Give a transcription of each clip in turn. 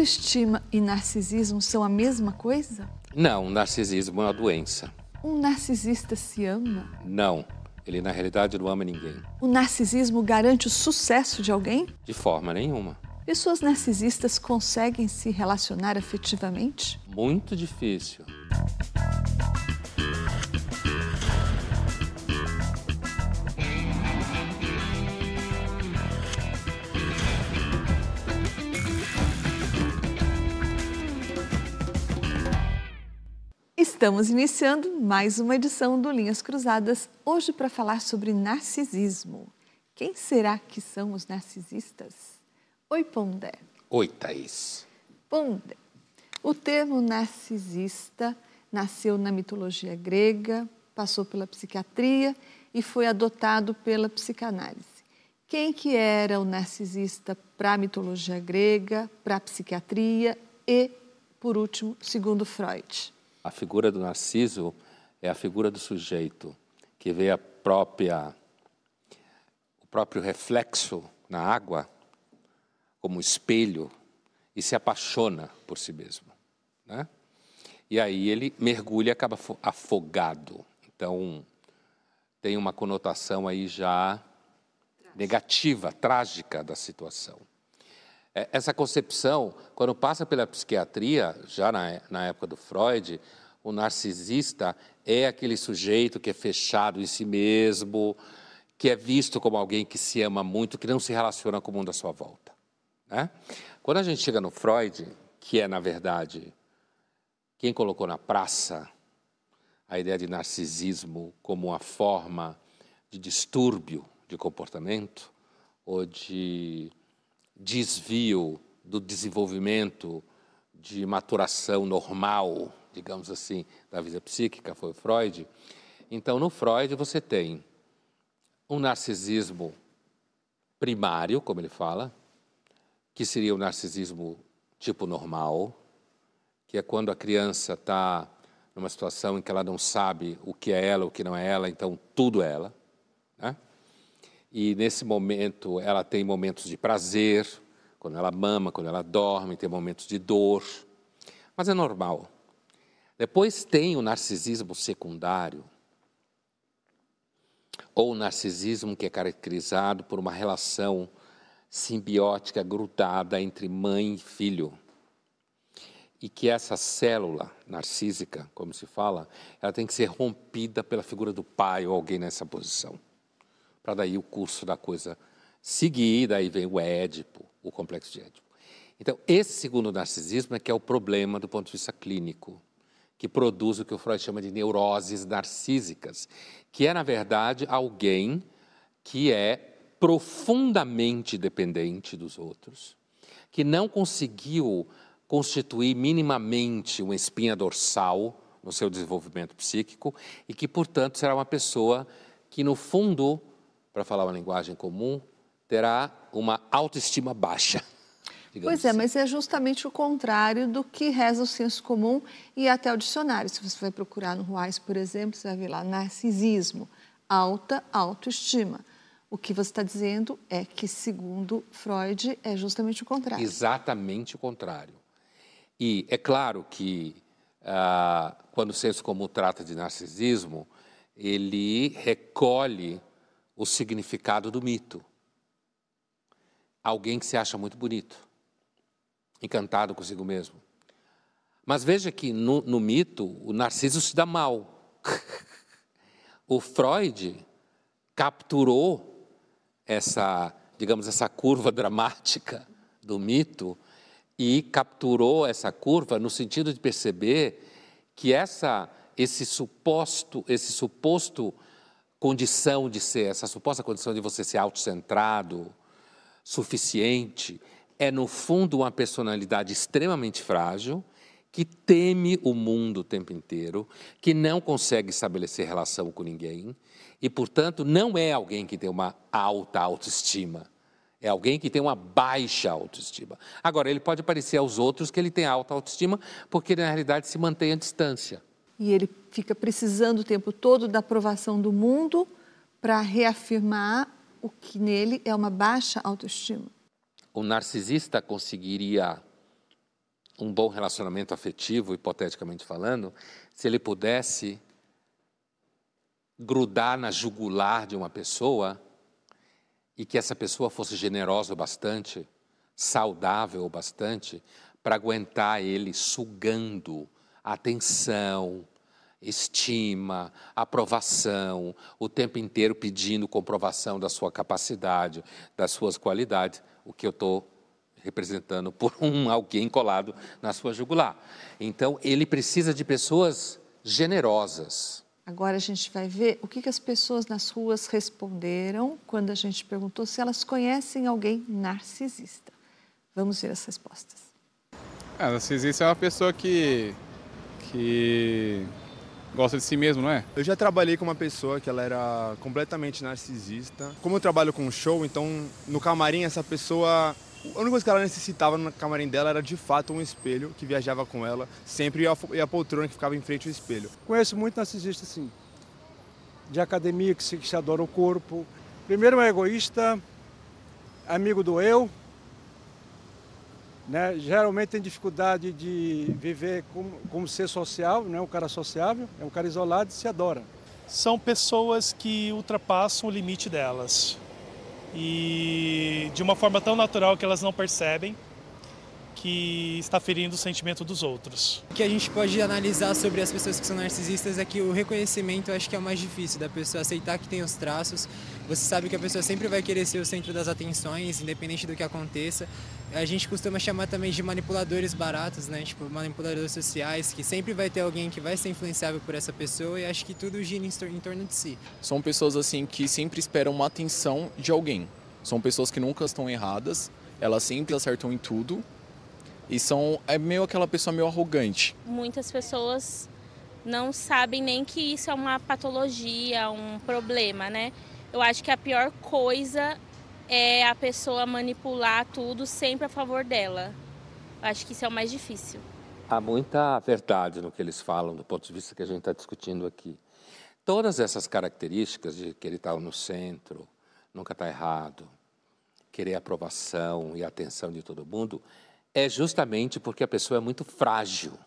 Autoestima e narcisismo são a mesma coisa? Não, narcisismo é uma doença. Um narcisista se ama? Não, ele na realidade não ama ninguém. O narcisismo garante o sucesso de alguém? De forma nenhuma. Pessoas narcisistas conseguem se relacionar afetivamente? Muito difícil. Estamos iniciando mais uma edição do Linhas Cruzadas, hoje para falar sobre narcisismo. Quem será que são os narcisistas? Oi, Pondé. Oi, Thaís. Pondé. O termo narcisista nasceu na mitologia grega, passou pela psiquiatria e foi adotado pela psicanálise. Quem que era o narcisista para a mitologia grega, para a psiquiatria e, por último, segundo Freud? A figura do Narciso é a figura do sujeito que vê a própria o próprio reflexo na água como espelho e se apaixona por si mesmo, né? E aí ele mergulha e acaba afogado. Então tem uma conotação aí já negativa, trágica da situação. É, essa concepção, quando passa pela psiquiatria, já na, na época do Freud, o narcisista é aquele sujeito que é fechado em si mesmo, que é visto como alguém que se ama muito, que não se relaciona com o mundo à sua volta. Né? Quando a gente chega no Freud, que é, na verdade, quem colocou na praça a ideia de narcisismo como uma forma de distúrbio de comportamento ou de desvio do desenvolvimento de maturação normal, digamos assim, da vida psíquica, foi Freud. Então, no Freud, você tem um narcisismo primário, como ele fala, que seria o narcisismo tipo normal, que é quando a criança está numa situação em que ela não sabe o que é ela, o que não é ela, então tudo é ela. Né? E nesse momento ela tem momentos de prazer, quando ela mama, quando ela dorme, tem momentos de dor, mas é normal. Depois tem o narcisismo secundário, ou o narcisismo que é caracterizado por uma relação simbiótica grudada entre mãe e filho. E que essa célula narcísica, como se fala, ela tem que ser rompida pela figura do pai ou alguém nessa posição para daí o curso da coisa seguir, daí vem o Édipo, o complexo de Édipo. Então, esse segundo narcisismo é que é o problema do ponto de vista clínico, que produz o que o Freud chama de neuroses narcísicas, que é, na verdade, alguém que é profundamente dependente dos outros, que não conseguiu constituir minimamente uma espinha dorsal no seu desenvolvimento psíquico e que, portanto, será uma pessoa que, no fundo, para falar uma linguagem comum, terá uma autoestima baixa. Pois é, assim. mas é justamente o contrário do que reza o senso comum e até o dicionário. Se você vai procurar no Ruais, por exemplo, você vai ver lá narcisismo, alta autoestima. O que você está dizendo é que, segundo Freud, é justamente o contrário. Exatamente o contrário. E é claro que, ah, quando o senso comum trata de narcisismo, ele recolhe o significado do mito. Alguém que se acha muito bonito, encantado consigo mesmo. Mas veja que no, no mito o Narciso se dá mal. o Freud capturou essa, digamos, essa curva dramática do mito e capturou essa curva no sentido de perceber que essa, esse suposto, esse suposto condição de ser, essa suposta condição de você ser autocentrado, suficiente, é no fundo uma personalidade extremamente frágil, que teme o mundo o tempo inteiro, que não consegue estabelecer relação com ninguém e, portanto, não é alguém que tem uma alta autoestima. É alguém que tem uma baixa autoestima. Agora, ele pode parecer aos outros que ele tem alta autoestima, porque ele, na realidade se mantém à distância e ele fica precisando o tempo todo da aprovação do mundo para reafirmar o que nele é uma baixa autoestima. O narcisista conseguiria um bom relacionamento afetivo, hipoteticamente falando, se ele pudesse grudar na jugular de uma pessoa e que essa pessoa fosse generosa o bastante, saudável o bastante, para aguentar ele sugando atenção, estima, aprovação, o tempo inteiro pedindo comprovação da sua capacidade, das suas qualidades, o que eu estou representando por um alguém colado na sua jugular. Então, ele precisa de pessoas generosas. Agora a gente vai ver o que, que as pessoas nas ruas responderam quando a gente perguntou se elas conhecem alguém narcisista. Vamos ver as respostas. A ah, narcisista é uma pessoa que, que gosta de si mesmo, não é? Eu já trabalhei com uma pessoa que ela era completamente narcisista. Como eu trabalho com show, então no camarim essa pessoa a única coisa que ela necessitava no camarim dela era de fato um espelho que viajava com ela, sempre e a, poltrona que ficava em frente ao espelho. Conheço muito narcisista, sim. De academia, que se, que se adora o corpo. Primeiro é um egoísta, amigo do eu. Né? Geralmente tem dificuldade de viver como, como ser social, não é um cara sociável, é um cara isolado e se adora. São pessoas que ultrapassam o limite delas e de uma forma tão natural que elas não percebem que está ferindo o sentimento dos outros. O que a gente pode analisar sobre as pessoas que são narcisistas é que o reconhecimento acho que é o mais difícil, da pessoa aceitar que tem os traços. Você sabe que a pessoa sempre vai querer ser o centro das atenções, independente do que aconteça. A gente costuma chamar também de manipuladores baratos, né? Tipo, manipuladores sociais, que sempre vai ter alguém que vai ser influenciável por essa pessoa e acho que tudo gira em torno de si. São pessoas assim que sempre esperam uma atenção de alguém. São pessoas que nunca estão erradas, elas sempre acertam em tudo e são é meio aquela pessoa meio arrogante. Muitas pessoas não sabem nem que isso é uma patologia, um problema, né? Eu acho que a pior coisa é a pessoa manipular tudo sempre a favor dela. Eu acho que isso é o mais difícil. Há muita verdade no que eles falam, do ponto de vista que a gente está discutindo aqui. Todas essas características de que ele está no centro, nunca está errado, querer aprovação e atenção de todo mundo, é justamente porque a pessoa é muito frágil.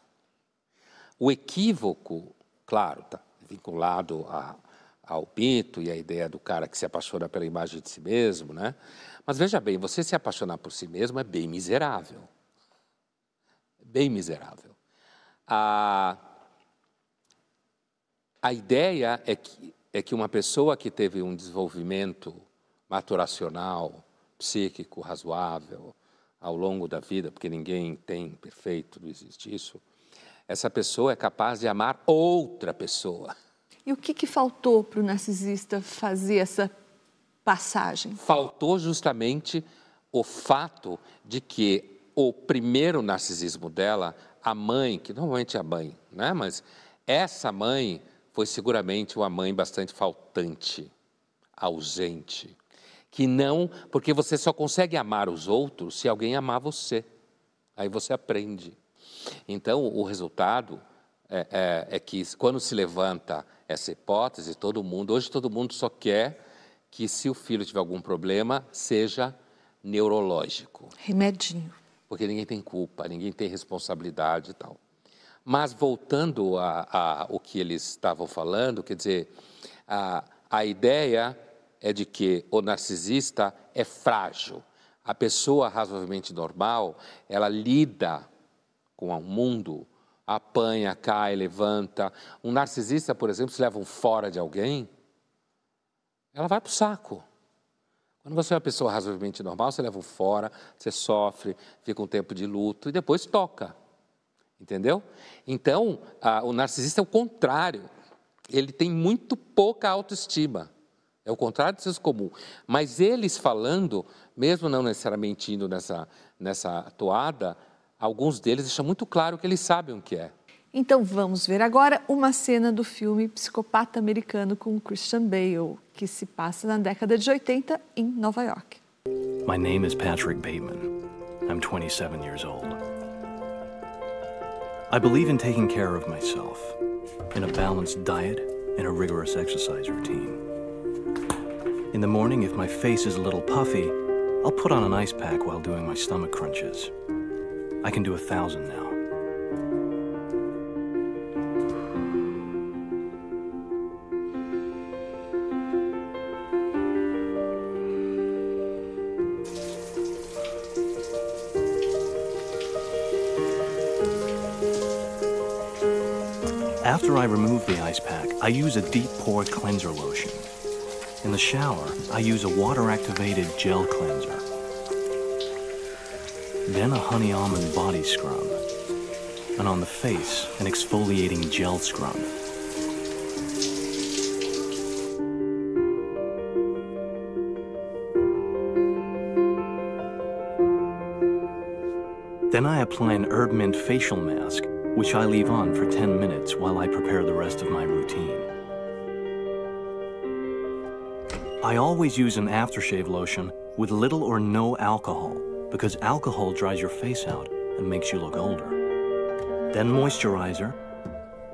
O equívoco, claro, está vinculado a, ao mito e à ideia do cara que se apaixona pela imagem de si mesmo, né? Mas veja bem, você se apaixonar por si mesmo é bem miserável. Bem miserável. A, a ideia é que, é que uma pessoa que teve um desenvolvimento maturacional, psíquico razoável, ao longo da vida, porque ninguém tem perfeito, não existe isso, essa pessoa é capaz de amar outra pessoa. E o que, que faltou para o narcisista fazer essa passagem? Faltou justamente o fato de que o primeiro narcisismo dela, a mãe, que normalmente é a mãe, né? mas essa mãe foi seguramente uma mãe bastante faltante, ausente que não, porque você só consegue amar os outros se alguém amar você. Aí você aprende. Então, o resultado é, é, é, que quando se levanta essa hipótese, todo mundo, hoje todo mundo só quer que se o filho tiver algum problema, seja neurológico. Remedinho. Porque ninguém tem culpa, ninguém tem responsabilidade e tal. Mas voltando a, a o que eles estavam falando, quer dizer, a, a ideia é de que o narcisista é frágil. A pessoa razoavelmente normal, ela lida com o mundo, apanha, cai, levanta. Um narcisista, por exemplo, se leva um fora de alguém, ela vai para o saco. Quando você é uma pessoa razoavelmente normal, você leva um fora, você sofre, fica um tempo de luto e depois toca. Entendeu? Então, a, o narcisista é o contrário. Ele tem muito pouca autoestima. É o contrário do senso comum. Mas eles falando, mesmo não necessariamente indo nessa, nessa toada, alguns deles deixam muito claro que eles sabem o que é. Então vamos ver agora uma cena do filme Psicopata Americano com Christian Bale, que se passa na década de 80 em Nova York. My name is Patrick Bateman. I'm 27 years old. I believe in taking care of myself, in a balanced diet and a rigorous exercise routine. In the morning, if my face is a little puffy, I'll put on an ice pack while doing my stomach crunches. I can do a thousand now. After I remove the ice pack, I use a deep pore cleanser lotion. In the shower, I use a water activated gel cleanser. Then a honey almond body scrub. And on the face, an exfoliating gel scrub. Then I apply an herb mint facial mask, which I leave on for 10 minutes while I prepare the rest of my routine. I always use an aftershave lotion with little or no alcohol because alcohol dries your face out and makes you look older. Then moisturizer,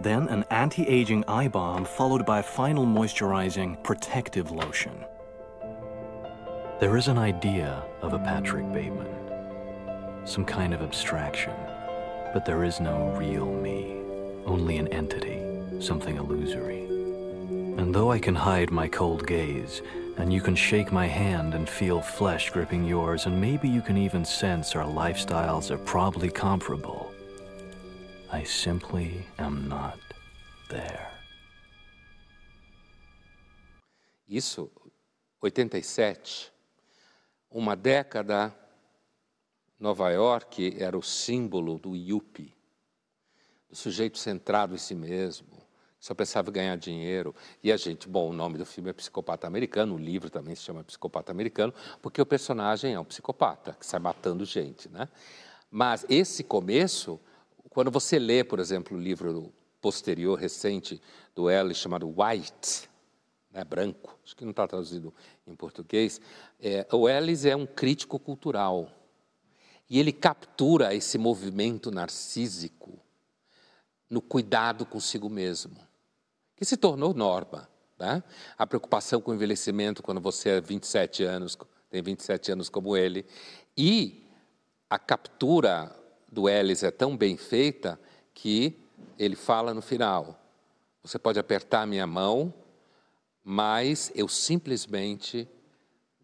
then an anti-aging eye balm followed by a final moisturizing protective lotion. There is an idea of a Patrick Bateman, some kind of abstraction, but there is no real me, only an entity, something illusory. And though I can hide my cold gaze, and you can shake my hand and feel flesh gripping yours, and maybe you can even sense our lifestyles are probably comparable, I simply am not there. Isso, 87, uma década, Nova York era o símbolo do yuppie, do sujeito centrado em si mesmo, só pensava em ganhar dinheiro. E a gente, bom, o nome do filme é Psicopata Americano, o livro também se chama Psicopata Americano, porque o personagem é um psicopata que sai matando gente, né? Mas esse começo, quando você lê, por exemplo, o livro posterior, recente, do Ellis, chamado White, né, branco, acho que não está traduzido em português, é, o Ellis é um crítico cultural. E ele captura esse movimento narcísico no cuidado consigo mesmo que se tornou norma. Né? A preocupação com o envelhecimento quando você é 27 anos, tem 27 anos como ele. E a captura do Ellis é tão bem feita que ele fala no final: você pode apertar minha mão, mas eu simplesmente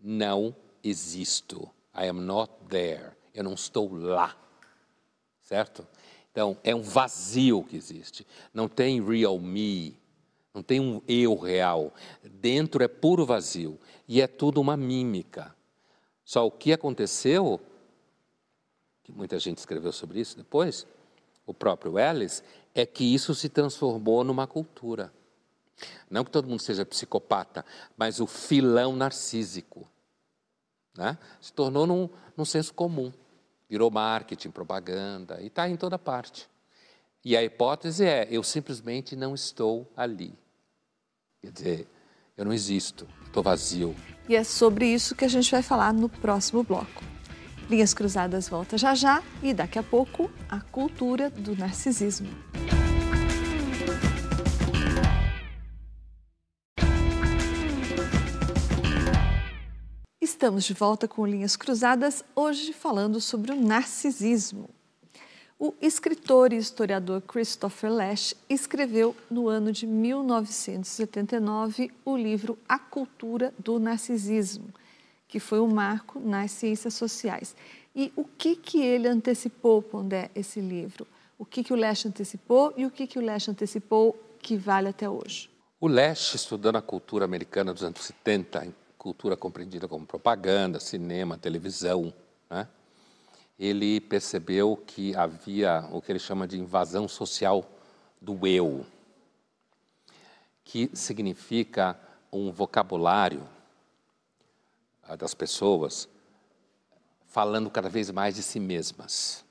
não existo. I am not there. Eu não estou lá. Certo? Então, é um vazio que existe. Não tem real me, não tem um eu real. Dentro é puro vazio e é tudo uma mímica. Só o que aconteceu, que muita gente escreveu sobre isso depois, o próprio Ellis, é que isso se transformou numa cultura. Não que todo mundo seja psicopata, mas o filão narcísico. Né? Se tornou num, num senso comum. Virou marketing, propaganda, e está em toda parte. E a hipótese é: eu simplesmente não estou ali. Quer dizer, eu não existo, estou vazio. E é sobre isso que a gente vai falar no próximo bloco. Linhas Cruzadas volta já já e daqui a pouco a cultura do narcisismo. Estamos de volta com Linhas Cruzadas, hoje falando sobre o narcisismo. O escritor e historiador Christopher Lash escreveu no ano de 1979 o livro A Cultura do Narcisismo, que foi um marco nas ciências sociais. E o que, que ele antecipou, Pondé, esse livro? O que, que o Lash antecipou e o que, que o Lash antecipou que vale até hoje? O Lash, estudando a cultura americana dos anos 70, cultura compreendida como propaganda, cinema, televisão? Ele percebeu que havia o que ele chama de invasão social do eu, que significa um vocabulário ah, das pessoas falando cada vez mais de si mesmas.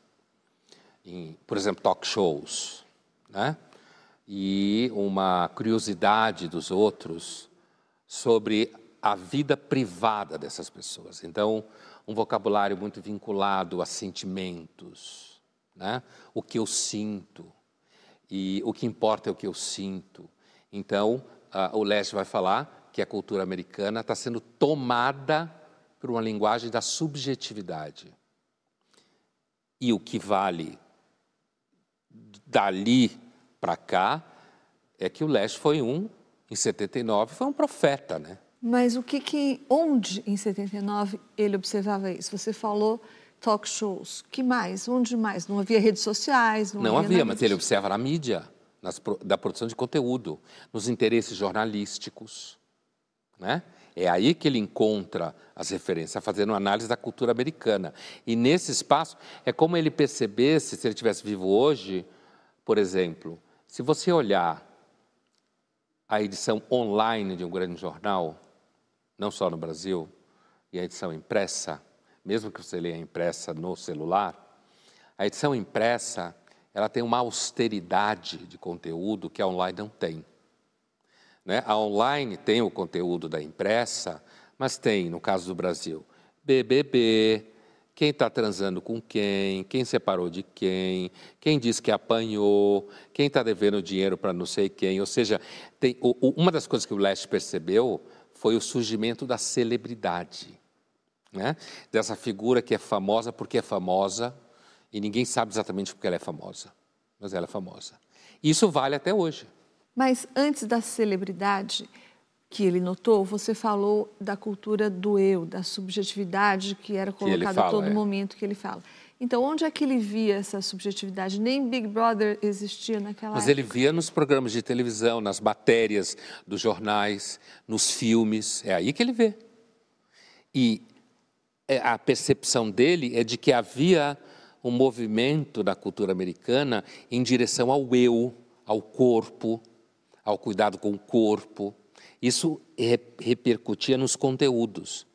Em, por exemplo, talk shows, né? E uma curiosidade dos outros sobre a vida privada dessas pessoas. Então, um vocabulário muito vinculado a sentimentos, né? o que eu sinto, e o que importa é o que eu sinto. Então, uh, o Leste vai falar que a cultura americana está sendo tomada por uma linguagem da subjetividade. E o que vale dali para cá é que o Leste foi um, em 79, foi um profeta, né? Mas o que que, onde em 79 ele observava isso? Você falou talk shows, que mais? Onde mais? Não havia redes sociais? Não, não havia, havia mas ele observa na mídia, nas, da produção de conteúdo, nos interesses jornalísticos. Né? É aí que ele encontra as referências, fazendo uma análise da cultura americana. E nesse espaço, é como ele percebesse, se ele estivesse vivo hoje, por exemplo, se você olhar a edição online de um grande jornal, não só no Brasil, e a edição impressa, mesmo que você leia impressa no celular, a edição impressa ela tem uma austeridade de conteúdo que a online não tem. Né? A online tem o conteúdo da impressa, mas tem, no caso do Brasil, BBB, quem está transando com quem, quem separou de quem, quem diz que apanhou, quem está devendo dinheiro para não sei quem. Ou seja, tem, uma das coisas que o Leste percebeu foi o surgimento da celebridade. Né? Dessa figura que é famosa porque é famosa e ninguém sabe exatamente porque ela é famosa, mas ela é famosa. Isso vale até hoje. Mas antes da celebridade que ele notou, você falou da cultura do eu, da subjetividade que era colocada a todo é. momento que ele fala. Então, onde é que ele via essa subjetividade? Nem Big Brother existia naquela Mas época. ele via nos programas de televisão, nas matérias dos jornais, nos filmes. É aí que ele vê. E é, a percepção dele é de que havia um movimento da cultura americana em direção ao eu, ao corpo, ao cuidado com o corpo. Isso repercutia nos conteúdos,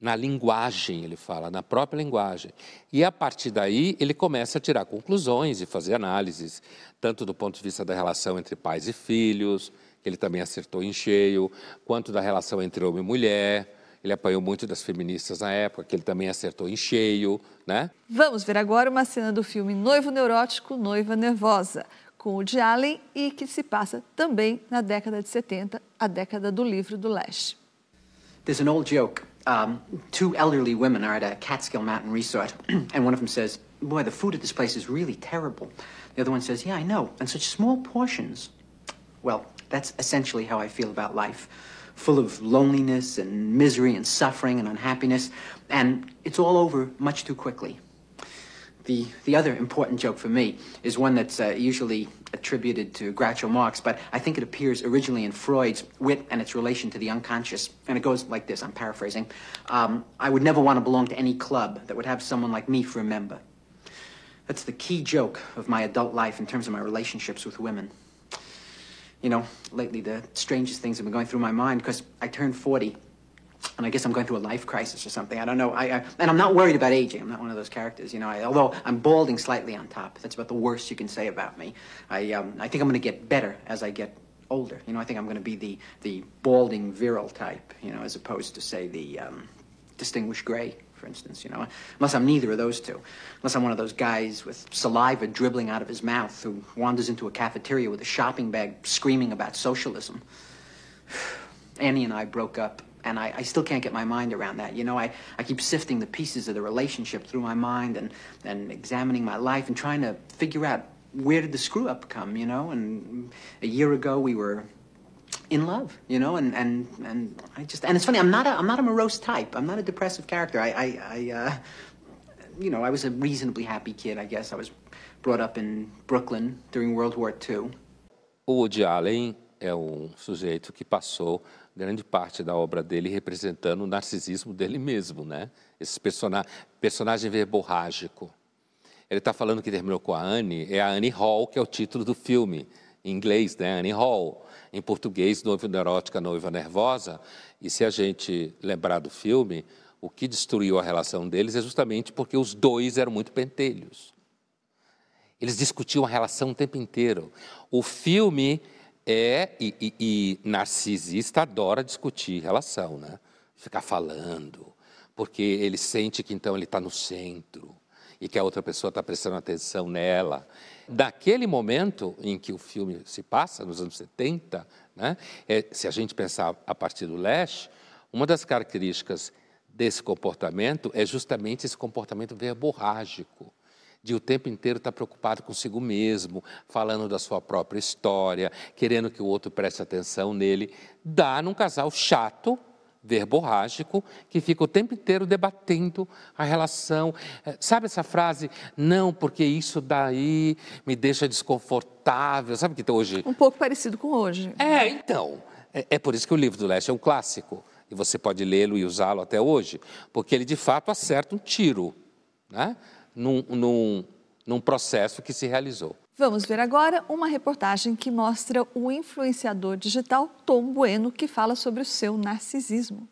na linguagem, ele fala, na própria linguagem. E a partir daí ele começa a tirar conclusões e fazer análises, tanto do ponto de vista da relação entre pais e filhos, que ele também acertou em cheio, quanto da relação entre homem e mulher. Ele apanhou muito das feministas na época, que ele também acertou em cheio, né? Vamos ver agora uma cena do filme Noivo Neurótico, Noiva Nervosa, com o de Allen e que se passa também na década de 70, a década do livro do leste. There's an old joke. Um, two elderly women are at a Catskill Mountain resort, and one of them says, Boy, the food at this place is really terrible. The other one says, Yeah, I know, and such small portions. Well, that's essentially how I feel about life full of loneliness and misery and suffering and unhappiness, and it's all over much too quickly. The, the other important joke for me is one that's uh, usually attributed to Groucho Marx, but I think it appears originally in Freud's Wit and its relation to the unconscious. And it goes like this I'm paraphrasing. Um, I would never want to belong to any club that would have someone like me for a member. That's the key joke of my adult life in terms of my relationships with women. You know, lately the strangest things have been going through my mind because I turned 40 and I guess I'm going through a life crisis or something. I don't know. I, I, and I'm not worried about aging. I'm not one of those characters, you know. I, although I'm balding slightly on top, that's about the worst you can say about me. I, um, I think I'm going to get better as I get older. You know, I think I'm going to be the the balding virile type, you know, as opposed to say the um, distinguished gray, for instance. You know, unless I'm neither of those two, unless I'm one of those guys with saliva dribbling out of his mouth who wanders into a cafeteria with a shopping bag screaming about socialism. Annie and I broke up and I, I, still can't get my mind around that. You know, I, I keep sifting the pieces of the relationship through my mind and, and examining my life and trying to figure out where did the screw up come, you know? And a year ago we were in love, you know, and, and, and I just, and it's funny, I'm not a, I'm not a morose type. I'm not a depressive character. I, I, I uh, you know, I was a reasonably happy kid, I guess. I was brought up in Brooklyn during World War II. O Woody Allen é um sujeito que passou grande parte da obra dele representando o narcisismo dele mesmo, né? Esse personagem, verborrágico. Ele está falando que terminou com a Anne, é a Annie Hall, que é o título do filme, em inglês, né? Annie Hall. Em português, Noiva Neurótica, Noiva Nervosa. E se a gente lembrar do filme, o que destruiu a relação deles é justamente porque os dois eram muito pentelhos. Eles discutiam a relação o tempo inteiro. O filme é, e, e, e, narcisista adora discutir relação, né? Ficar falando, porque ele sente que então ele está no centro e que a outra pessoa está prestando atenção nela. Daquele momento em que o filme se passa, nos anos 70, né? É, se a gente pensar a partir do Lash, uma das características desse comportamento é justamente esse comportamento verborrágico de o tempo inteiro estar tá preocupado consigo mesmo, falando da sua própria história, querendo que o outro preste atenção nele, dá num casal chato, verborrágico que fica o tempo inteiro debatendo a relação. É, sabe essa frase? Não, porque isso daí me deixa desconfortável. Sabe que hoje. Um pouco parecido com hoje. É, então. É, é por isso que o livro do Leste é um clássico. E você pode lê-lo e usá-lo até hoje, porque ele de fato acerta um tiro né? Num, num, num processo que se realizou. Vamos ver agora uma reportagem que mostra o influenciador digital Tom Bueno, que fala sobre o seu narcisismo.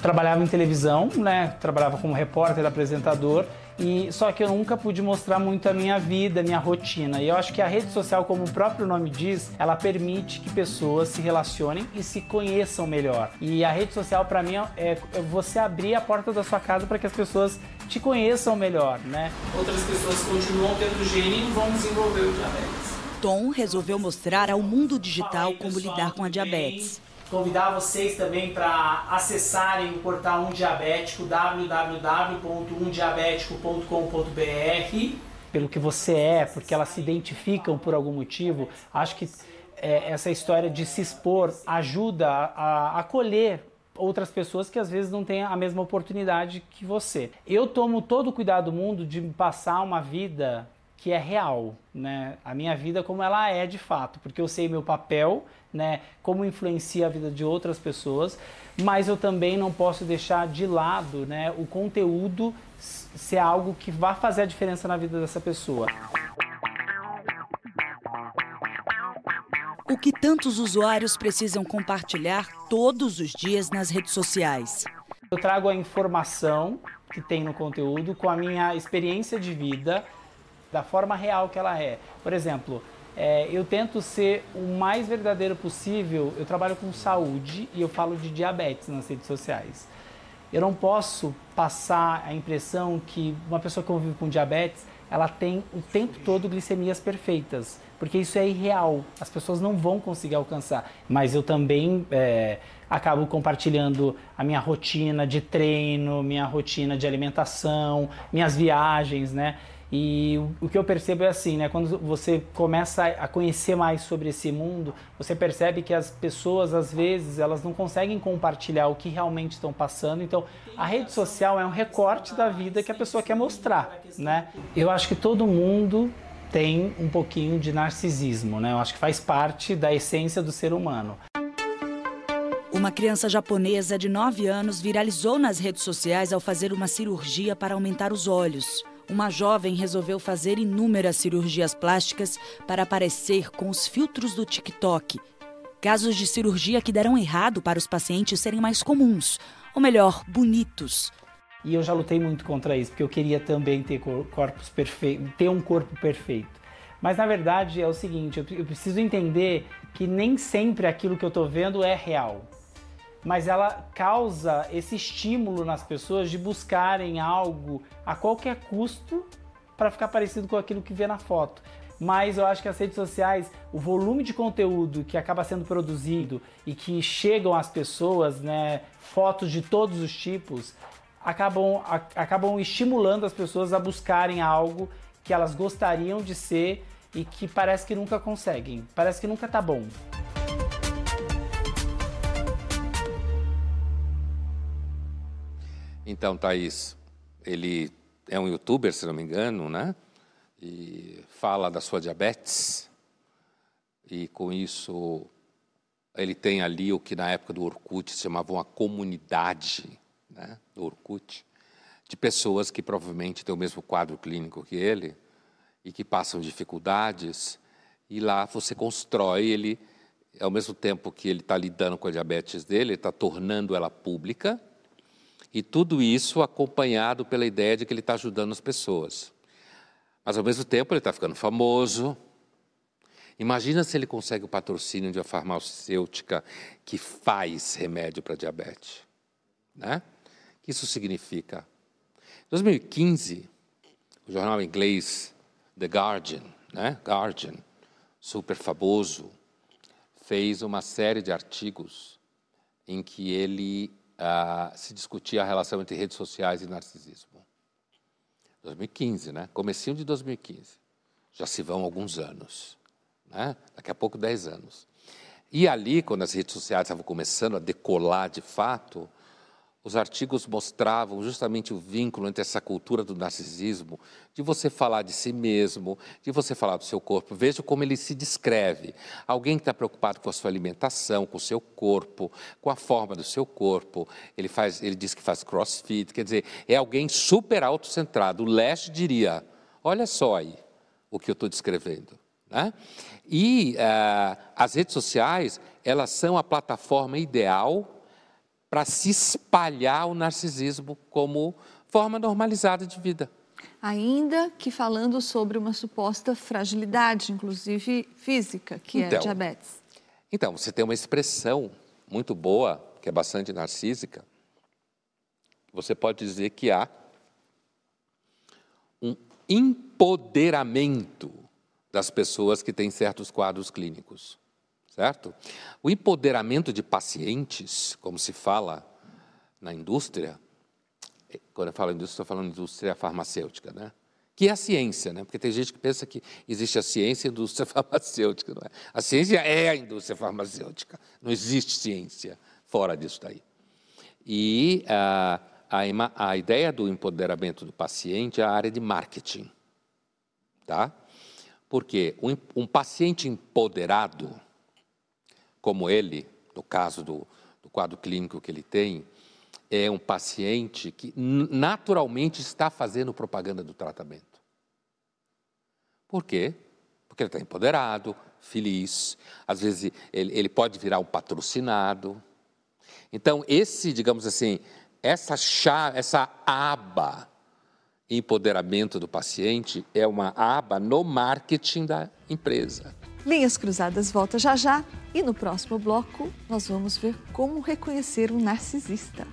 Trabalhava em televisão, né? Trabalhava como repórter, apresentador e só que eu nunca pude mostrar muito a minha vida, a minha rotina. E eu acho que a rede social, como o próprio nome diz, ela permite que pessoas se relacionem e se conheçam melhor. E a rede social para mim é, é você abrir a porta da sua casa para que as pessoas te conheçam melhor, né? Outras pessoas continuam tendo gene e vão desenvolver o diabetes. Tom resolveu mostrar ao mundo digital como lidar com a diabetes convidar vocês também para acessarem o portal Um Diabético. Pelo que você é, porque elas se identificam por algum motivo. Acho que é, essa história de se expor ajuda a, a acolher outras pessoas que às vezes não têm a mesma oportunidade que você. Eu tomo todo o cuidado do mundo de passar uma vida que é real, né? A minha vida como ela é de fato, porque eu sei meu papel, né? Como influencia a vida de outras pessoas, mas eu também não posso deixar de lado, né? O conteúdo ser algo que vá fazer a diferença na vida dessa pessoa. O que tantos usuários precisam compartilhar todos os dias nas redes sociais? Eu trago a informação que tem no conteúdo com a minha experiência de vida da forma real que ela é. Por exemplo, é, eu tento ser o mais verdadeiro possível. Eu trabalho com saúde e eu falo de diabetes nas redes sociais. Eu não posso passar a impressão que uma pessoa que convive com diabetes ela tem o tempo todo glicemias perfeitas, porque isso é irreal. As pessoas não vão conseguir alcançar. Mas eu também é, acabo compartilhando a minha rotina de treino, minha rotina de alimentação, minhas viagens, né? E o, que eu percebo é assim, né? Quando você começa a conhecer mais sobre esse mundo, você percebe que as pessoas, às vezes, elas não conseguem compartilhar o que realmente estão passando. Então, a rede social é um recorte da vida que a pessoa quer mostrar, né? Eu acho que todo mundo tem um pouquinho de narcisismo, né? Eu acho que faz parte da essência do ser humano. Uma criança japonesa de 9 anos viralizou nas redes sociais ao fazer uma cirurgia para aumentar os olhos uma jovem resolveu fazer inúmeras cirurgias plásticas para aparecer com os filtros do TikTok. Casos de cirurgia que deram errado para os pacientes serem mais comuns, ou melhor, bonitos. E eu já lutei muito contra isso, porque eu queria também ter corpos perfeitos, ter um corpo perfeito. Mas na verdade é o seguinte, eu preciso entender que nem sempre aquilo que eu estou vendo é real mas ela causa esse estímulo nas pessoas de buscarem algo a qualquer custo para ficar parecido com aquilo que vê na foto. Mas eu acho que as redes sociais, o volume de conteúdo que acaba sendo produzido e que chegam às pessoas, né, fotos de todos os tipos, acabam, a, acabam estimulando as pessoas a buscarem algo que elas gostariam de ser e que parece que nunca conseguem, parece que nunca tá bom. Então, Thaís, ele é um youtuber, se não me engano, né? E fala da sua diabetes. E com isso, ele tem ali o que na época do Orkut se chamava uma comunidade, né? Do Orkut, de pessoas que provavelmente têm o mesmo quadro clínico que ele e que passam dificuldades. E lá você constrói ele, ao mesmo tempo que ele está lidando com a diabetes dele, ele está tornando ela pública e tudo isso acompanhado pela ideia de que ele está ajudando as pessoas. Mas, ao mesmo tempo, ele está ficando famoso. Imagina se ele consegue o patrocínio de uma farmacêutica que faz remédio para diabetes. Né? O que isso significa? Em 2015, o jornal inglês The Guardian, né? Guardian, super famoso, fez uma série de artigos em que ele se discutia a relação entre redes sociais e narcisismo. 2015, né? Comecinho de 2015. Já se vão alguns anos. né? daqui a pouco 10 anos. E ali, quando as redes sociais estavam começando a decolar de fato, os artigos mostravam justamente o vínculo entre essa cultura do narcisismo, de você falar de si mesmo, de você falar do seu corpo. Veja como ele se descreve. Alguém que está preocupado com a sua alimentação, com o seu corpo, com a forma do seu corpo. Ele, faz, ele diz que faz crossfit, quer dizer, é alguém super autocentrado. O Leste diria: olha só aí o que eu estou descrevendo. Né? E uh, as redes sociais, elas são a plataforma ideal para se espalhar o narcisismo como forma normalizada de vida. Ainda que falando sobre uma suposta fragilidade, inclusive física, que é então, é diabetes. Então, você tem uma expressão muito boa, que é bastante narcísica. Você pode dizer que há um empoderamento das pessoas que têm certos quadros clínicos certo? O empoderamento de pacientes, como se fala na indústria, quando eu falo indústria, estou falando indústria farmacêutica, né? Que é a ciência, né? Porque tem gente que pensa que existe a ciência e a indústria farmacêutica, não é? A ciência é a indústria farmacêutica, não existe ciência fora disso daí. E a, a, a ideia do empoderamento do paciente é a área de marketing, tá? Porque um, um paciente empoderado, como ele, no caso do, do quadro clínico que ele tem, é um paciente que naturalmente está fazendo propaganda do tratamento. Por quê? Porque ele está empoderado, feliz, às vezes ele, ele pode virar um patrocinado. Então, esse, digamos assim, essa chave, essa aba empoderamento do paciente é uma aba no marketing da empresa. Linhas Cruzadas volta já já e no próximo bloco nós vamos ver como reconhecer um narcisista.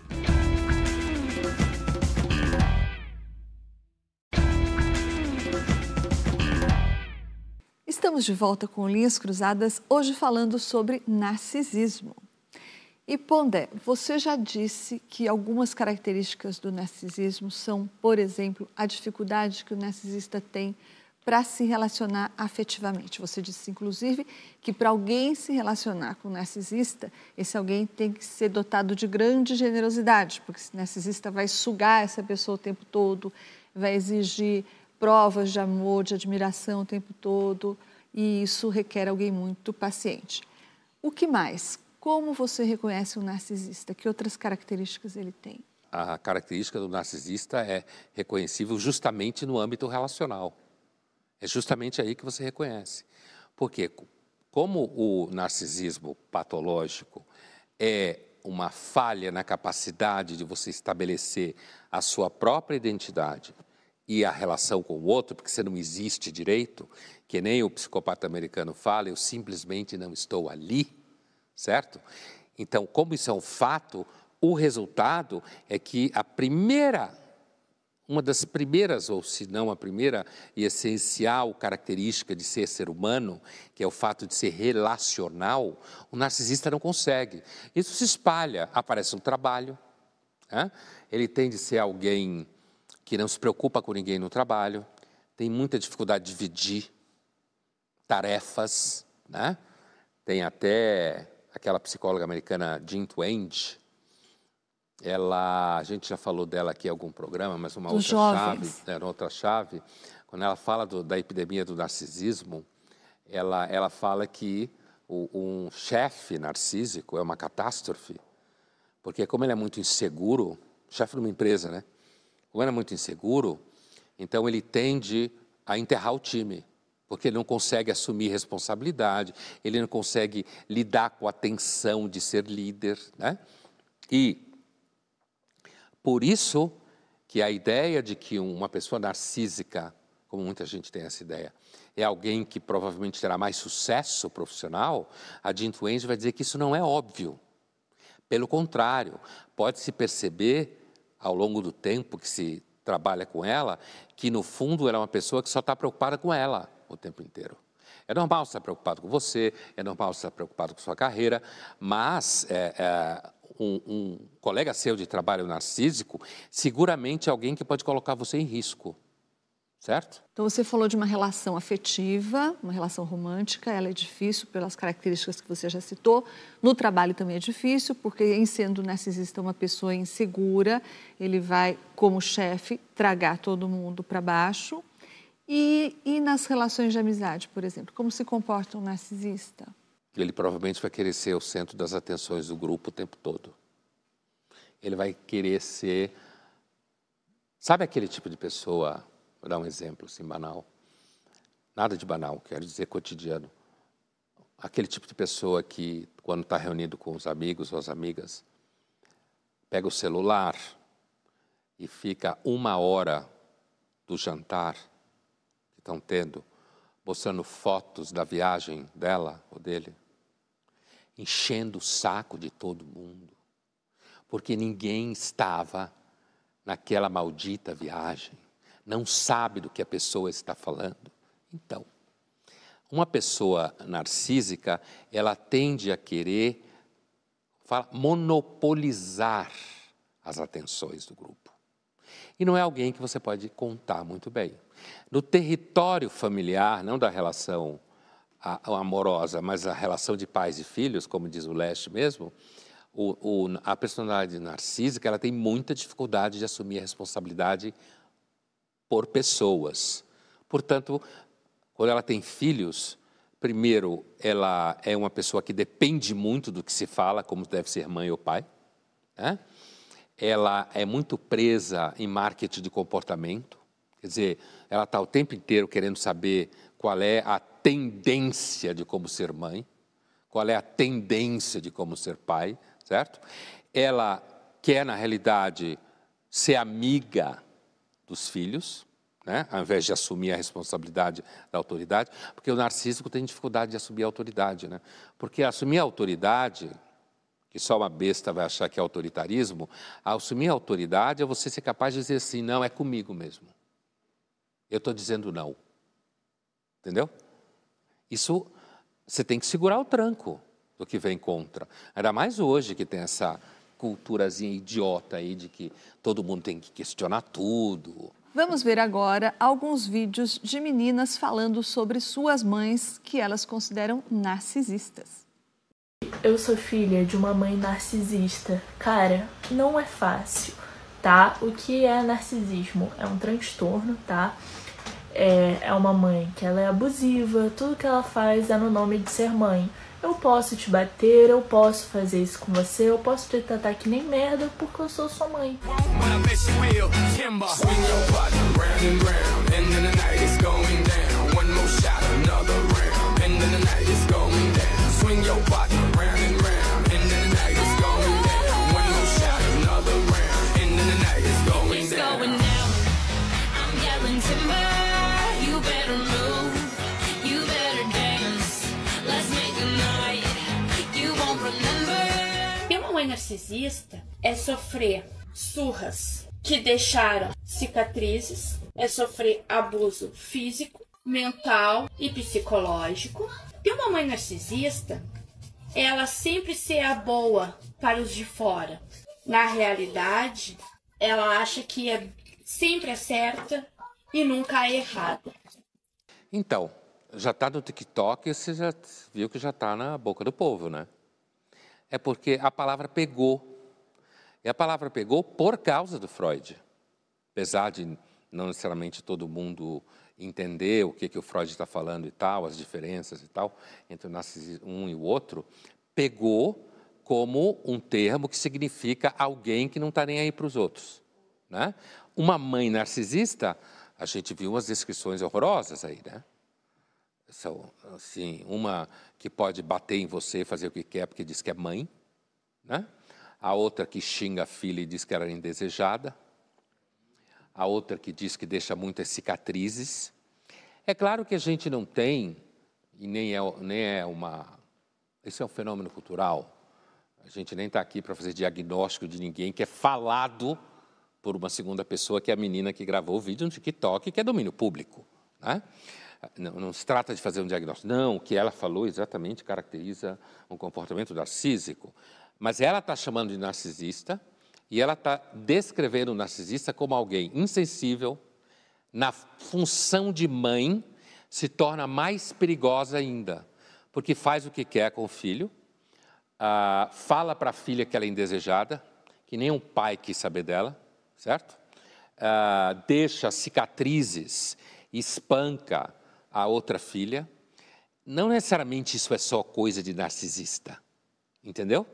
Estamos de volta com Linhas Cruzadas, hoje falando sobre narcisismo. E Pondé, você já disse que algumas características do narcisismo são, por exemplo, a dificuldade que o narcisista tem para se relacionar afetivamente. Você disse, inclusive, que para alguém se relacionar com um narcisista, esse alguém tem que ser dotado de grande generosidade, porque esse narcisista vai sugar essa pessoa o tempo todo, vai exigir provas de amor, de admiração o tempo todo, e isso requer alguém muito paciente. O que mais? Como você reconhece um narcisista? Que outras características ele tem? A característica do narcisista é reconhecível justamente no âmbito relacional. É justamente aí que você reconhece. Porque, como o narcisismo patológico é uma falha na capacidade de você estabelecer a sua própria identidade e a relação com o outro, porque você não existe direito, que nem o psicopata americano fala, eu simplesmente não estou ali, certo? Então, como isso é um fato, o resultado é que a primeira uma das primeiras, ou se não a primeira e essencial característica de ser ser humano, que é o fato de ser relacional, o narcisista não consegue. Isso se espalha, aparece no trabalho, né? ele tende a ser alguém que não se preocupa com ninguém no trabalho, tem muita dificuldade de dividir tarefas, né? tem até aquela psicóloga americana Jean Twenge, ela, a gente já falou dela aqui em algum programa, mas uma outra jovens. chave, né, outra chave, quando ela fala do, da epidemia do narcisismo, ela, ela fala que o, um chefe narcísico é uma catástrofe, porque como ele é muito inseguro, chefe de uma empresa, né? Como ele é muito inseguro, então ele tende a enterrar o time, porque ele não consegue assumir responsabilidade, ele não consegue lidar com a tensão de ser líder, né? E por isso que a ideia de que uma pessoa narcísica, como muita gente tem essa ideia, é alguém que provavelmente terá mais sucesso profissional, a Jean Twenge vai dizer que isso não é óbvio. Pelo contrário, pode-se perceber ao longo do tempo que se trabalha com ela, que no fundo ela é uma pessoa que só está preocupada com ela o tempo inteiro. É normal estar preocupado com você, é normal estar preocupado com sua carreira, mas é, é, um, um colega seu de trabalho narcísico, seguramente é alguém que pode colocar você em risco. certo? Então você falou de uma relação afetiva, uma relação romântica, ela é difícil pelas características que você já citou. No trabalho também é difícil, porque em sendo narcisista uma pessoa insegura, ele vai, como chefe, tragar todo mundo para baixo. E, e nas relações de amizade, por exemplo, como se comporta um narcisista? Ele provavelmente vai querer ser o centro das atenções do grupo o tempo todo. Ele vai querer ser. Sabe aquele tipo de pessoa Vou dar um exemplo assim, banal. Nada de banal, quero dizer cotidiano. Aquele tipo de pessoa que, quando está reunido com os amigos ou as amigas, pega o celular e fica uma hora do jantar estão tendo, mostrando fotos da viagem dela ou dele, enchendo o saco de todo mundo, porque ninguém estava naquela maldita viagem não sabe do que a pessoa está falando. Então, uma pessoa narcísica, ela tende a querer monopolizar as atenções do grupo. E não é alguém que você pode contar muito bem. No território familiar, não da relação amorosa, mas a relação de pais e filhos, como diz o Leste mesmo, o, o, a personalidade narcísica ela tem muita dificuldade de assumir a responsabilidade por pessoas. Portanto, quando ela tem filhos, primeiro, ela é uma pessoa que depende muito do que se fala, como deve ser mãe ou pai. Né? Ela é muito presa em marketing de comportamento, quer dizer, ela está o tempo inteiro querendo saber qual é a tendência de como ser mãe, qual é a tendência de como ser pai, certo? Ela quer, na realidade, ser amiga dos filhos, né? ao invés de assumir a responsabilidade da autoridade, porque o narcísico tem dificuldade de assumir a autoridade. Né? Porque assumir a autoridade, que só uma besta vai achar que é autoritarismo, assumir a autoridade é você ser capaz de dizer assim: não, é comigo mesmo. Eu estou dizendo não. Entendeu? Isso você tem que segurar o tranco do que vem contra. Ainda mais hoje que tem essa culturazinha idiota aí de que todo mundo tem que questionar tudo. Vamos ver agora alguns vídeos de meninas falando sobre suas mães que elas consideram narcisistas. Eu sou filha de uma mãe narcisista. Cara, não é fácil, tá? O que é narcisismo? É um transtorno, tá? É, é uma mãe que ela é abusiva, tudo que ela faz é no nome de ser mãe. Eu posso te bater, eu posso fazer isso com você, eu posso te tratar que nem merda porque eu sou sua mãe. Swing your body narcisista é sofrer surras que deixaram cicatrizes, é sofrer abuso físico, mental e psicológico. E uma mãe narcisista, ela sempre ser a boa para os de fora. Na realidade, ela acha que é sempre é certa e nunca é errada. Então, já está no TikTok, você já viu que já está na boca do povo, né? É porque a palavra pegou. E a palavra pegou por causa do Freud. Apesar de não necessariamente todo mundo entender o que, que o Freud está falando e tal, as diferenças e tal, entre um e o outro, pegou como um termo que significa alguém que não está nem aí para os outros. Né? Uma mãe narcisista, a gente viu umas descrições horrorosas aí, né? São, assim, uma que pode bater em você, fazer o que quer porque diz que é mãe, né? A outra que xinga a filha e diz que ela é indesejada. A outra que diz que deixa muitas cicatrizes. É claro que a gente não tem, e nem é, nem é uma. Isso é um fenômeno cultural. A gente nem está aqui para fazer diagnóstico de ninguém que é falado por uma segunda pessoa, que é a menina que gravou o vídeo no TikTok, que é domínio público. Né? Não, não, se trata de fazer um diagnóstico. Não, o que ela falou exatamente caracteriza um comportamento narcísico. Mas ela está chamando de narcisista e ela está descrevendo o narcisista como alguém insensível, na função de mãe, se torna mais perigosa ainda, porque faz o que quer com o filho, ah, fala para a filha que ela é indesejada, que nem um pai quis saber dela, certo? Ah, deixa cicatrizes, espanca a outra filha. Não necessariamente isso é só coisa de narcisista, entendeu?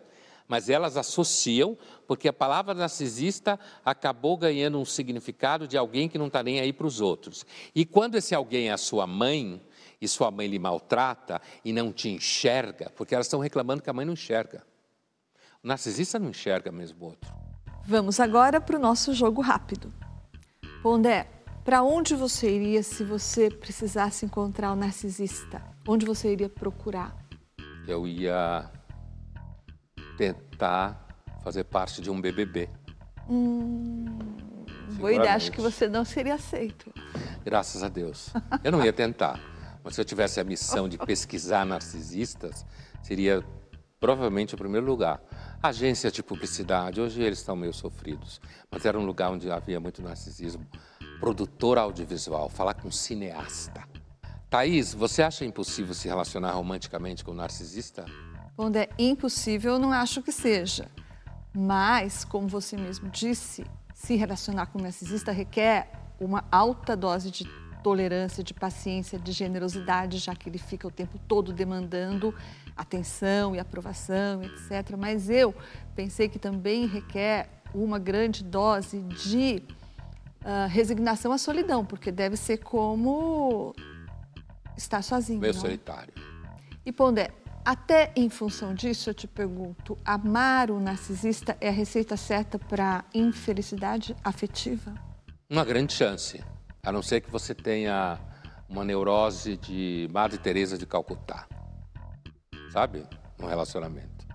Mas elas associam, porque a palavra narcisista acabou ganhando um significado de alguém que não está nem aí para os outros. E quando esse alguém é a sua mãe, e sua mãe lhe maltrata e não te enxerga, porque elas estão reclamando que a mãe não enxerga. O narcisista não enxerga mesmo o outro. Vamos agora para o nosso jogo rápido. Pondé, para onde você iria se você precisasse encontrar o narcisista? Onde você iria procurar? Eu ia tentar fazer parte de um BBB. Hum, boa ideia, acho que você não seria aceito. Graças a Deus. Eu não ia tentar. Mas se eu tivesse a missão de pesquisar narcisistas, seria provavelmente o primeiro lugar. Agências de publicidade, hoje eles estão meio sofridos, mas era um lugar onde havia muito narcisismo. Produtor audiovisual, falar com cineasta. Thaís, você acha impossível se relacionar romanticamente com um narcisista? Quando é impossível, eu não acho que seja. Mas, como você mesmo disse, se relacionar com um narcisista requer uma alta dose de tolerância, de paciência, de generosidade, já que ele fica o tempo todo demandando atenção e aprovação, etc. Mas eu pensei que também requer uma grande dose de uh, resignação à solidão, porque deve ser como estar sozinho. Meio solitário. E Pondé, até em função disso, eu te pergunto: amar o narcisista é a receita certa para infelicidade afetiva? Uma grande chance. A não ser que você tenha uma neurose de Madre Teresa de Calcutá. Sabe? Um relacionamento.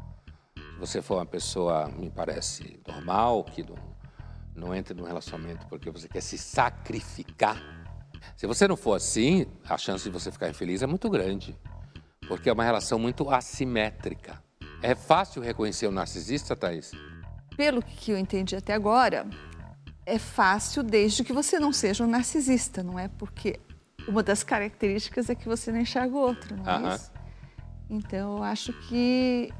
Se você for uma pessoa, me parece, normal, que não, não entra num relacionamento porque você quer se sacrificar. Se você não for assim, a chance de você ficar infeliz é muito grande. Porque é uma relação muito assimétrica. É fácil reconhecer o narcisista, Thaís? Pelo que eu entendi até agora, é fácil desde que você não seja um narcisista, não é? Porque uma das características é que você não enxerga o outro, não é uh -huh. isso? Então, eu acho que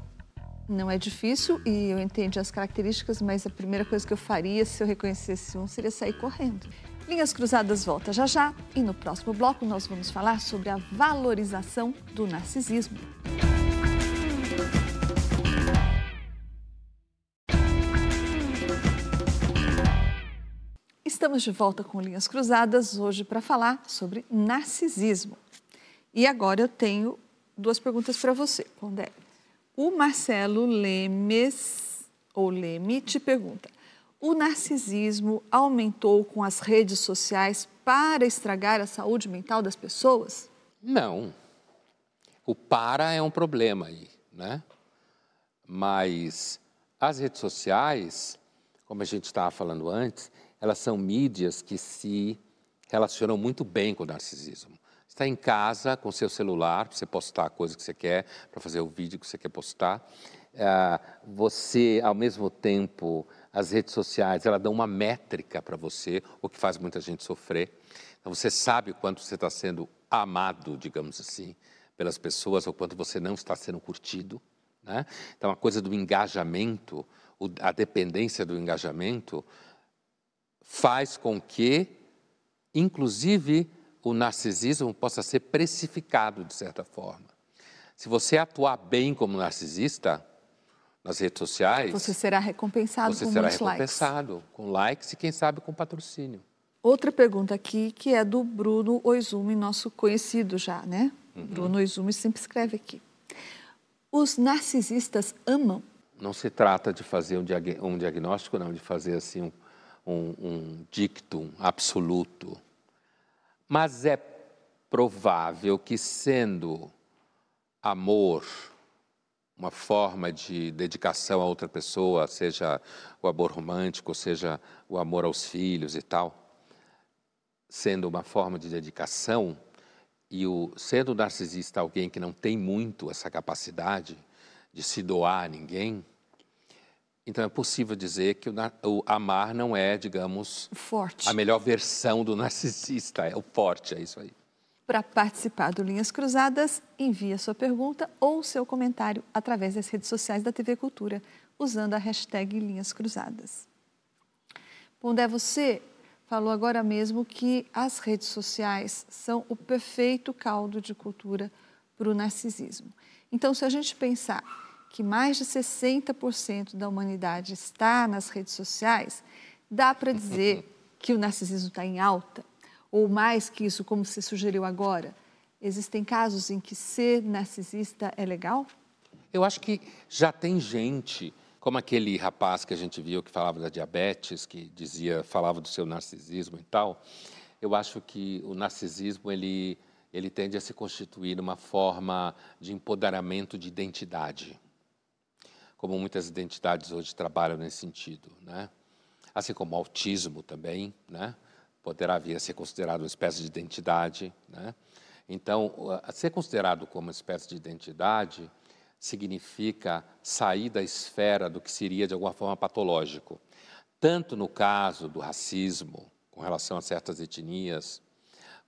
não é difícil e eu entendi as características, mas a primeira coisa que eu faria se eu reconhecesse um seria sair correndo. Linhas Cruzadas volta já já e no próximo bloco nós vamos falar sobre a valorização do narcisismo. Estamos de volta com Linhas Cruzadas hoje para falar sobre narcisismo. E agora eu tenho duas perguntas para você, Pondé. O Marcelo Lemes, ou Leme, te pergunta: o narcisismo aumentou com as redes sociais para estragar a saúde mental das pessoas? Não. O para é um problema aí, né? Mas as redes sociais, como a gente estava falando antes, elas são mídias que se relacionam muito bem com o narcisismo. Está em casa com seu celular para você postar a coisa que você quer, para fazer o vídeo que você quer postar. É, você, ao mesmo tempo, as redes sociais, elas dão uma métrica para você, o que faz muita gente sofrer. Então, você sabe o quanto você está sendo amado, digamos assim, pelas pessoas, ou quanto você não está sendo curtido. Né? Então, a coisa do engajamento, a dependência do engajamento, faz com que, inclusive, o narcisismo possa ser precificado de certa forma. Se você atuar bem como narcisista nas redes sociais, você será recompensado você com será recompensado likes. com likes e quem sabe com patrocínio. Outra pergunta aqui que é do Bruno Oizumi, nosso conhecido já, né? Uhum. Bruno Oizumi sempre escreve aqui. Os narcisistas amam? Não se trata de fazer um, diag um diagnóstico, não, de fazer assim um, um, um dictum absoluto, mas é provável que, sendo amor uma forma de dedicação a outra pessoa, seja o amor romântico, seja o amor aos filhos e tal, sendo uma forma de dedicação, e o, sendo narcisista alguém que não tem muito essa capacidade de se doar a ninguém, Então é possível dizer que o, o, amar não é, digamos, forte. A melhor versão do narcisista, é o forte, é isso aí. Para participar do Linhas Cruzadas, envie a sua pergunta ou seu comentário através das redes sociais da TV Cultura, usando a hashtag Linhas Cruzadas. Pondé, você falou agora mesmo que as redes sociais são o perfeito caldo de cultura para o narcisismo. Então, se a gente pensar que mais de 60% da humanidade está nas redes sociais, dá para dizer que o narcisismo está em alta? Ou mais que isso, como você sugeriu agora? Existem casos em que ser narcisista é legal? Eu acho que já tem gente, como aquele rapaz que a gente viu que falava da diabetes, que dizia, falava do seu narcisismo e tal. Eu acho que o narcisismo ele ele tende a se constituir numa forma de empoderamento de identidade como muitas identidades hoje trabalham nesse sentido, né? Assim como o autismo também, né? Poderá vir a ser considerado uma espécie de identidade, né? Então, ser considerado como uma espécie de identidade significa sair da esfera do que seria de alguma forma patológico. Tanto no caso do racismo, com relação a certas etnias,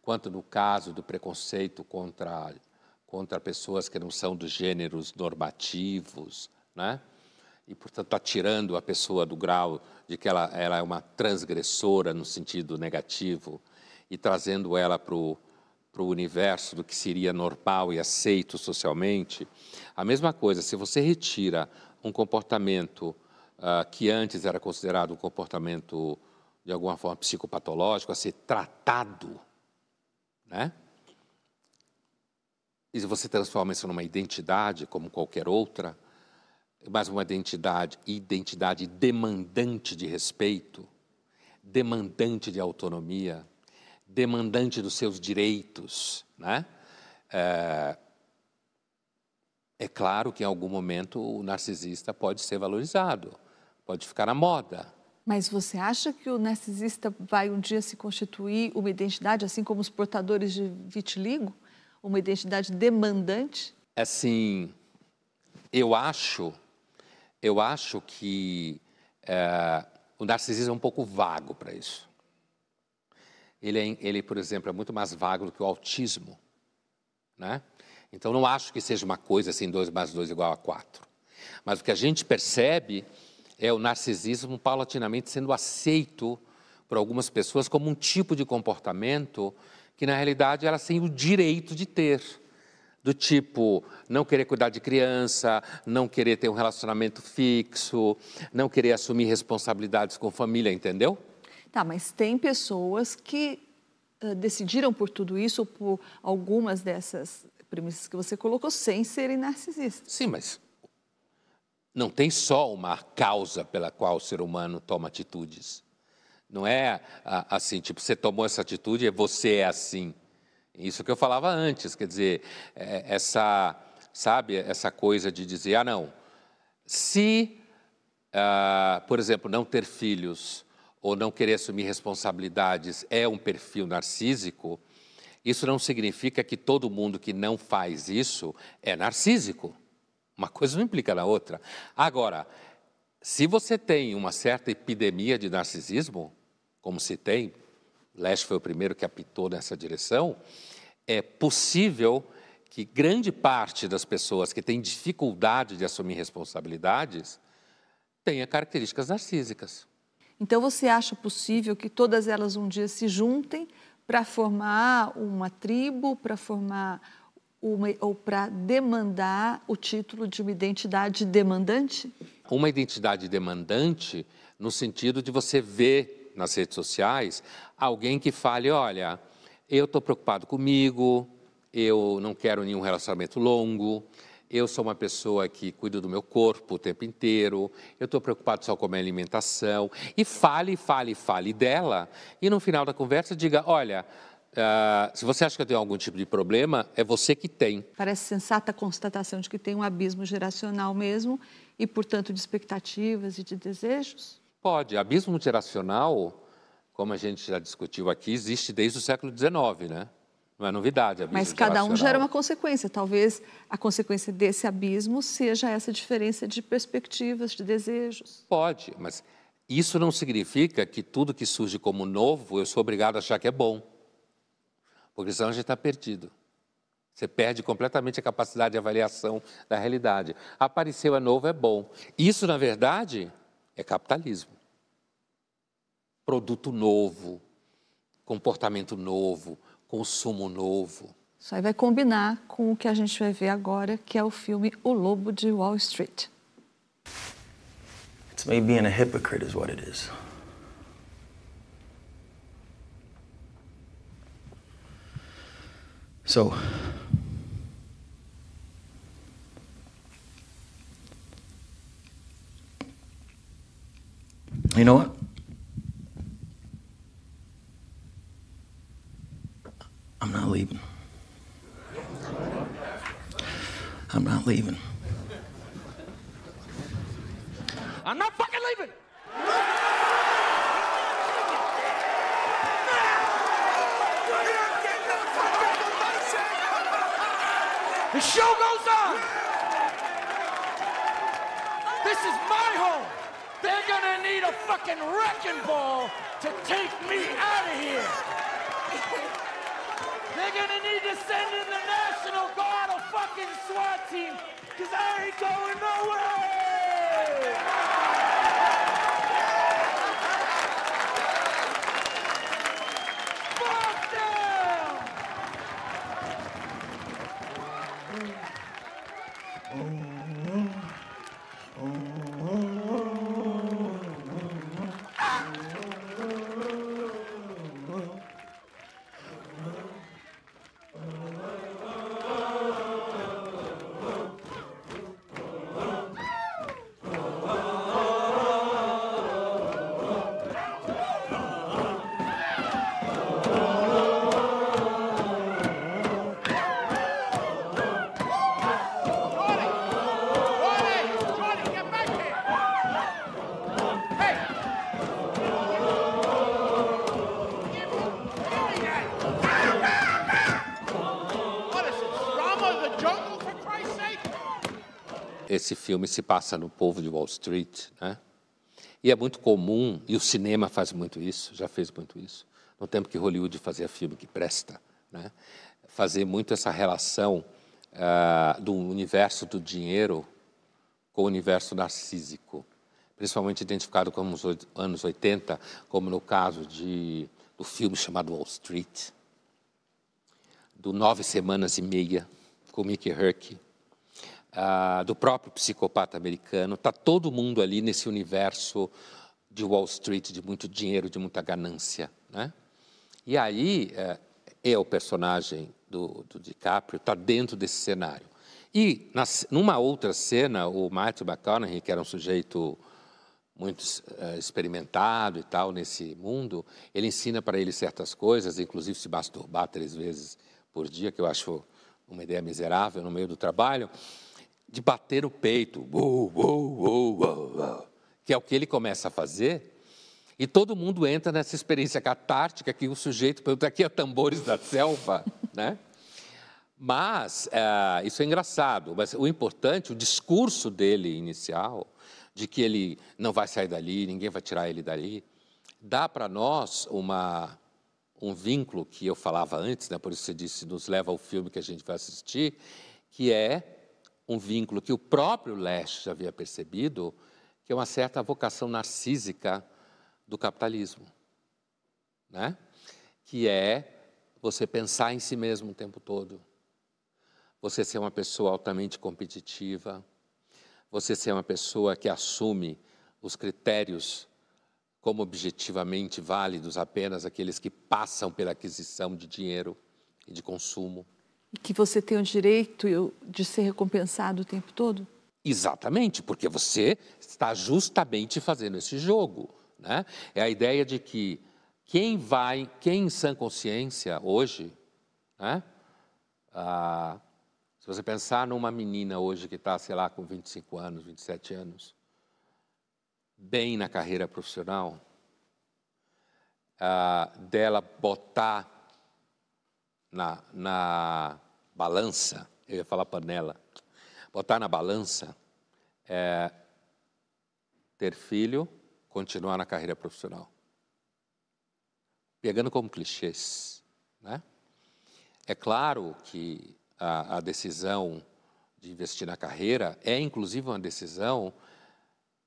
quanto no caso do preconceito contra, contra pessoas que não são dos gêneros normativos, né? e, portanto, está tirando a pessoa do grau de que ela, ela é uma transgressora no sentido negativo e trazendo ela para o universo do que seria normal e aceito socialmente. A mesma coisa, se você retira um comportamento uh, que antes era considerado um comportamento de alguma forma psicopatológico, a ser tratado, né? E você transforma isso numa identidade como qualquer outra, mas uma identidade, identidade demandante de respeito, demandante de autonomia, demandante dos seus direitos, né? É, é claro que em algum momento o narcisista pode ser valorizado, pode ficar na moda. Mas você acha que o narcisista vai um dia se constituir uma identidade, assim como os portadores de vitiligo? Uma identidade demandante? Assim, eu acho eu acho que é, o narcisismo é um pouco vago para isso. Ele, é, ele, por exemplo, é muito mais vago do que o autismo. Né? Então, não acho que seja uma coisa assim, 2 mais 2 igual a 4. Mas o que a gente percebe é o narcisismo paulatinamente sendo aceito por algumas pessoas como um tipo de comportamento que, na realidade, elas têm o direito de ter do tipo não querer cuidar de criança, não querer ter um relacionamento fixo, não querer assumir responsabilidades com família, entendeu? Tá, mas tem pessoas que uh, decidiram por tudo isso, por algumas dessas premissas que você colocou, sem serem narcisistas. Sim, mas não tem só uma causa pela qual o ser humano toma atitudes. Não é assim, tipo, você tomou essa atitude e você é assim. Isso que eu falava antes, quer dizer, é, essa, sabe, essa coisa de dizer, ah, não, se, ah, por exemplo, não ter filhos ou não querer assumir responsabilidades é um perfil narcísico, isso não significa que todo mundo que não faz isso é narcísico. Uma coisa não implica na outra. Agora, se você tem uma certa epidemia de narcisismo, como se tem, Leste foi o primeiro que apitou nessa direção, é possível que grande parte das pessoas que têm dificuldade de assumir responsabilidades tenha características narcísicas. Então você acha possível que todas elas um dia se juntem para formar uma tribo, para formar uma, ou para demandar o título de uma identidade demandante? Uma identidade demandante no sentido de você ver nas redes sociais alguém que fale, olha, eu estou preocupado comigo, eu não quero nenhum relacionamento longo, eu sou uma pessoa que cuido do meu corpo o tempo inteiro, eu estou preocupado só com a minha alimentação. E fale, fale, fale dela, e no final da conversa diga: olha. Uh, se você acha que eu tenho algum tipo de problema, é você que tem. Parece sensata a constatação de que tem um abismo geracional mesmo e, portanto, de expectativas e de desejos? Pode. Abismo geracional como a gente já discutiu aqui, existe desde o século XIX, né? Não é novidade. Abismo Mas cada um gera uma consequência. Talvez a consequência desse abismo seja essa diferença de perspectivas, de desejos. Pode, mas isso não significa que tudo que surge como novo eu sou obrigado a achar que é bom. Porque senão a gente está perdido. Você perde completamente a capacidade de avaliação da realidade. Apareceu é novo, é bom. Isso, na verdade, é capitalismo. Produto novo, comportamento novo, consumo novo. Isso aí vai combinar com o que a gente vai ver agora, que é o filme O Lobo de Wall Street. It's me being a hypocrite, is what it is. So, you know what? I'm not leaving. I'm not leaving. I'm not fucking leaving. The show goes on. This is my home. They're gonna need a fucking wrecking ball to take me out of here. They're gonna need to send in the National Guard, a fucking SWAT team, because I ain't going nowhere. Esse filme se passa no povo de Wall Street, né? E é muito comum, e o cinema faz muito isso, já fez muito isso, no tempo que Hollywood fazia filme que presta, né? Fazer muito essa relação ah, do universo do dinheiro com o universo narcísico, principalmente identificado como os anos 80, como no caso de, do filme chamado Wall Street, do Nove Semanas e Meia, com Mickey Herc, ah, do próprio psicopata americano. Está todo mundo ali nesse universo de Wall Street, de muito dinheiro, de muita ganância. Né? E aí, é, é o personagem do, do DiCaprio, está dentro desse cenário. E na, numa outra cena, o Matthew McConaughey, que era um sujeito muito eh, experimentado e tal nesse mundo, ele ensina para ele certas coisas, inclusive se masturbar três vezes por dia, que eu acho uma ideia miserável no meio do trabalho, de bater o peito, "Uou, uou, uou, uou, uou", que é o que ele começa a fazer, e todo mundo entra nessa experiência catártica que o sujeito pergunta aqui é tambores da selva, né? Mas eh, isso é engraçado. Mas o importante, o discurso dele inicial, de que ele não vai sair dali, ninguém vai tirar ele dali, dá para nós uma um vínculo que eu falava antes, né? Por isso você disse nos leva ao filme que a gente vai assistir, que é um vínculo que o próprio Lesch já havia percebido, que é uma certa vocação narcísica do capitalismo, né? Que é você pensar em si mesmo o tempo todo, você ser uma pessoa altamente competitiva, você ser uma pessoa que assume os critérios como objetivamente válidos apenas aqueles que passam pela aquisição de dinheiro e de consumo. Que você tem o direito de ser recompensado o tempo todo? Exatamente, porque você está justamente fazendo esse jogo. Né? É a ideia de que quem vai, quem em sã consciência hoje, né? ah, se você pensar numa menina hoje que está, sei lá, com 25 anos, 27 anos, bem na carreira profissional, ah, dela botar na, na balança, eu ia falar panela, botar na balança é ter filho, continuar na carreira profissional. Pegando como clichês. Né? É claro que a, a decisão de investir na carreira é, inclusive, uma decisão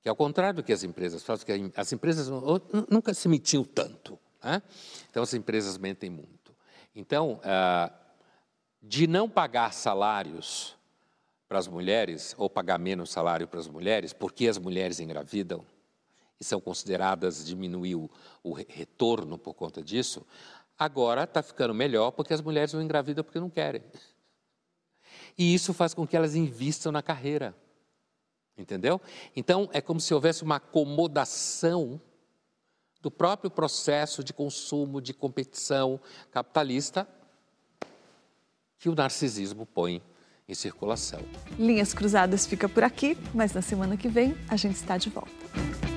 que, ao contrário do que as empresas fazem, que as empresas nunca se mentiam tanto. Né? Então, as empresas mentem muito. Então, ah, de não pagar salários para as mulheres, ou pagar menos salário para as mulheres, porque as mulheres engravidam e são consideradas diminuir o, o retorno por conta disso, agora está ficando melhor porque as mulheres não engravidam porque não querem. E isso faz com que elas invistam na carreira. Entendeu? Então, é como se houvesse uma acomodação do próprio processo de consumo, de competição capitalista que o narcisismo põe em circulação. Linhas Cruzadas fica por aqui, mas na semana que vem a gente está de volta.